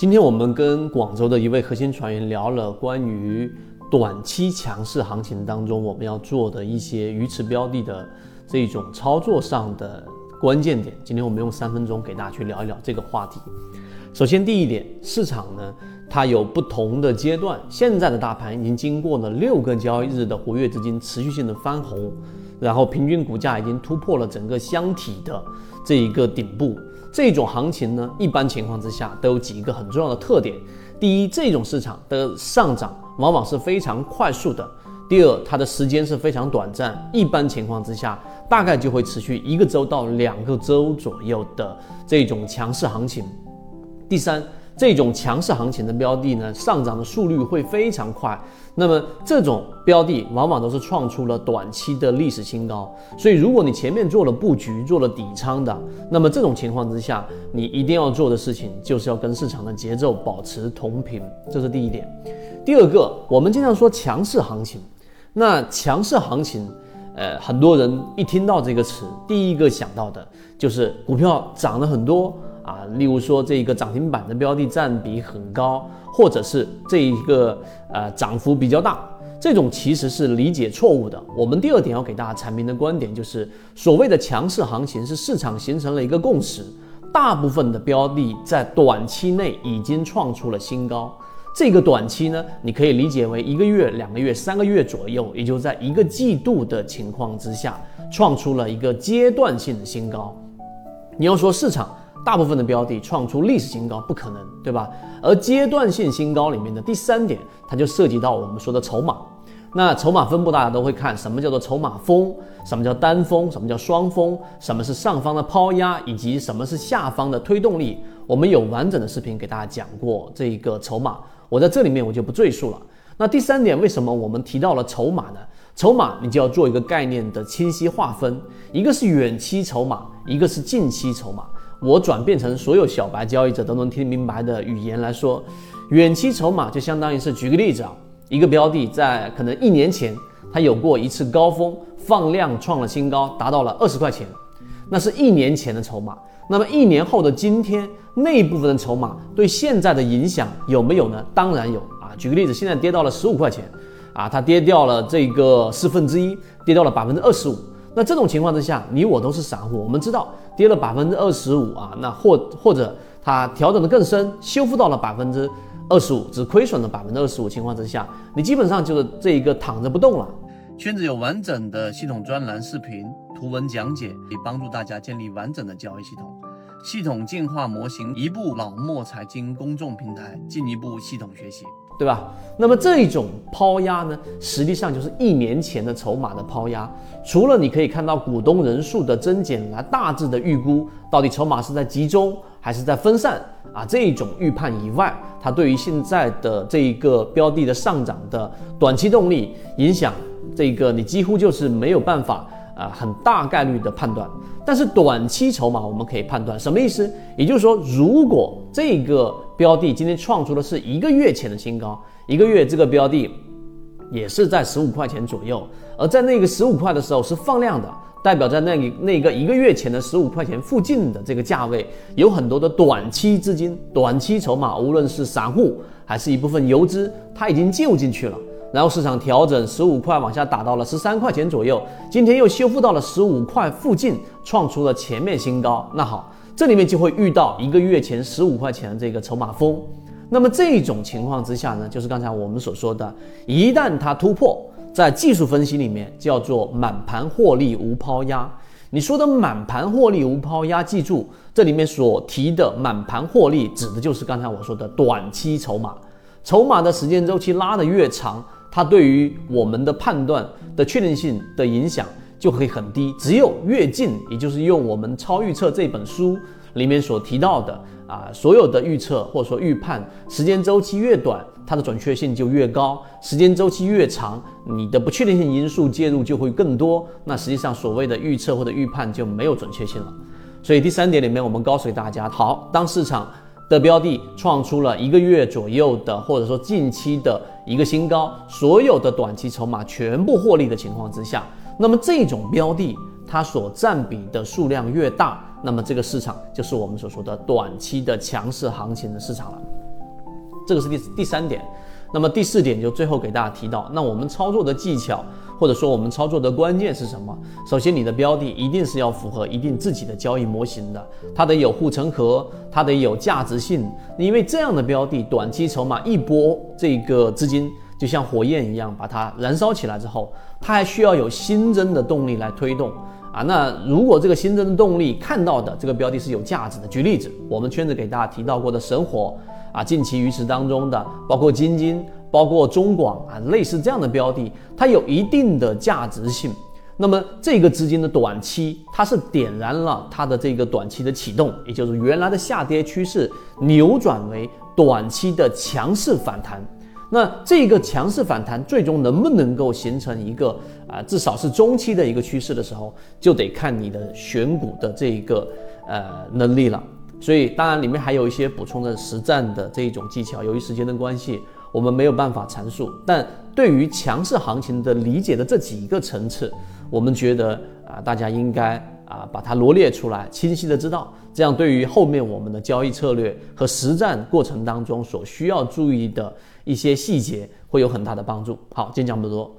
今天我们跟广州的一位核心船员聊了关于短期强势行情当中我们要做的一些鱼池标的的这种操作上的关键点。今天我们用三分钟给大家去聊一聊这个话题。首先，第一点，市场呢它有不同的阶段。现在的大盘已经经过了六个交易日的活跃资金持续性的翻红，然后平均股价已经突破了整个箱体的这一个顶部。这种行情呢，一般情况之下都有几个很重要的特点。第一，这种市场的上涨往往是非常快速的；第二，它的时间是非常短暂，一般情况之下大概就会持续一个周到两个周左右的这种强势行情；第三。这种强势行情的标的呢，上涨的速率会非常快。那么这种标的往往都是创出了短期的历史新高。所以，如果你前面做了布局、做了底仓的，那么这种情况之下，你一定要做的事情就是要跟市场的节奏保持同频，这是第一点。第二个，我们经常说强势行情，那强势行情，呃，很多人一听到这个词，第一个想到的就是股票涨了很多。啊，例如说这个涨停板的标的占比很高，或者是这一个呃涨幅比较大，这种其实是理解错误的。我们第二点要给大家阐明的观点就是，所谓的强势行情是市场形成了一个共识，大部分的标的在短期内已经创出了新高。这个短期呢，你可以理解为一个月、两个月、三个月左右，也就在一个季度的情况之下，创出了一个阶段性的新高。你要说市场。大部分的标的创出历史新高不可能，对吧？而阶段性新高里面的第三点，它就涉及到我们说的筹码。那筹码分布大家都会看，什么叫做筹码峰？什么叫单峰？什么叫双峰？什么是上方的抛压？以及什么是下方的推动力？我们有完整的视频给大家讲过这个筹码，我在这里面我就不赘述了。那第三点，为什么我们提到了筹码呢？筹码你就要做一个概念的清晰划分，一个是远期筹码，一个是近期筹码。我转变成所有小白交易者都能听明白的语言来说，远期筹码就相当于是，举个例子啊，一个标的在可能一年前它有过一次高峰，放量创了新高，达到了二十块钱，那是一年前的筹码。那么一年后的今天，那部分的筹码对现在的影响有没有呢？当然有啊。举个例子，现在跌到了十五块钱，啊，它跌掉了这个四分之一，跌掉了百分之二十五。那这种情况之下，你我都是散户，我们知道跌了百分之二十五啊，那或或者它调整的更深，修复到了百分之二十五，只亏损了百分之二十五情况之下，你基本上就是这一个躺着不动了。圈子有完整的系统专栏视频、图文讲解，可以帮助大家建立完整的交易系统。系统进化模型，一步老莫财经公众平台，进一步系统学习。对吧？那么这种抛压呢，实际上就是一年前的筹码的抛压。除了你可以看到股东人数的增减来大致的预估到底筹码是在集中还是在分散啊这种预判以外，它对于现在的这一个标的的上涨的短期动力影响，这个你几乎就是没有办法。啊，很大概率的判断，但是短期筹码我们可以判断什么意思？也就是说，如果这个标的今天创出的是一个月前的新高，一个月这个标的也是在十五块钱左右，而在那个十五块的时候是放量的，代表在那里那个一个月前的十五块钱附近的这个价位，有很多的短期资金、短期筹码，无论是散户还是一部分游资，它已经救进去了。然后市场调整十五块往下打到了十三块钱左右，今天又修复到了十五块附近，创出了前面新高。那好，这里面就会遇到一个月前十五块钱的这个筹码峰。那么这种情况之下呢，就是刚才我们所说的，一旦它突破，在技术分析里面叫做满盘获利无抛压。你说的满盘获利无抛压，记住这里面所提的满盘获利，指的就是刚才我说的短期筹码，筹码的时间周期拉得越长。它对于我们的判断的确定性的影响就会很低，只有越近，也就是用我们超预测这本书里面所提到的啊，所有的预测或者说预判时间周期越短，它的准确性就越高；时间周期越长，你的不确定性因素介入就会更多。那实际上所谓的预测或者预判就没有准确性了。所以第三点里面，我们告诉大家，好，当市场。的标的创出了一个月左右的，或者说近期的一个新高，所有的短期筹码全部获利的情况之下，那么这种标的它所占比的数量越大，那么这个市场就是我们所说的短期的强势行情的市场了。这个是第第三点。那么第四点就最后给大家提到，那我们操作的技巧或者说我们操作的关键是什么？首先，你的标的一定是要符合一定自己的交易模型的，它得有护城河，它得有价值性，因为这样的标的短期筹码一波这个资金就像火焰一样把它燃烧起来之后，它还需要有新增的动力来推动啊。那如果这个新增的动力看到的这个标的是有价值的，举例子，我们圈子给大家提到过的神火。啊，近期鱼池当中的，包括金金，包括中广啊，类似这样的标的，它有一定的价值性。那么这个资金的短期，它是点燃了它的这个短期的启动，也就是原来的下跌趋势扭转为短期的强势反弹。那这个强势反弹最终能不能够形成一个啊，至少是中期的一个趋势的时候，就得看你的选股的这一个呃能力了。所以，当然里面还有一些补充的实战的这一种技巧。由于时间的关系，我们没有办法阐述。但对于强势行情的理解的这几个层次，我们觉得啊，大家应该啊把它罗列出来，清晰的知道，这样对于后面我们的交易策略和实战过程当中所需要注意的一些细节，会有很大的帮助。好，今天讲这么多。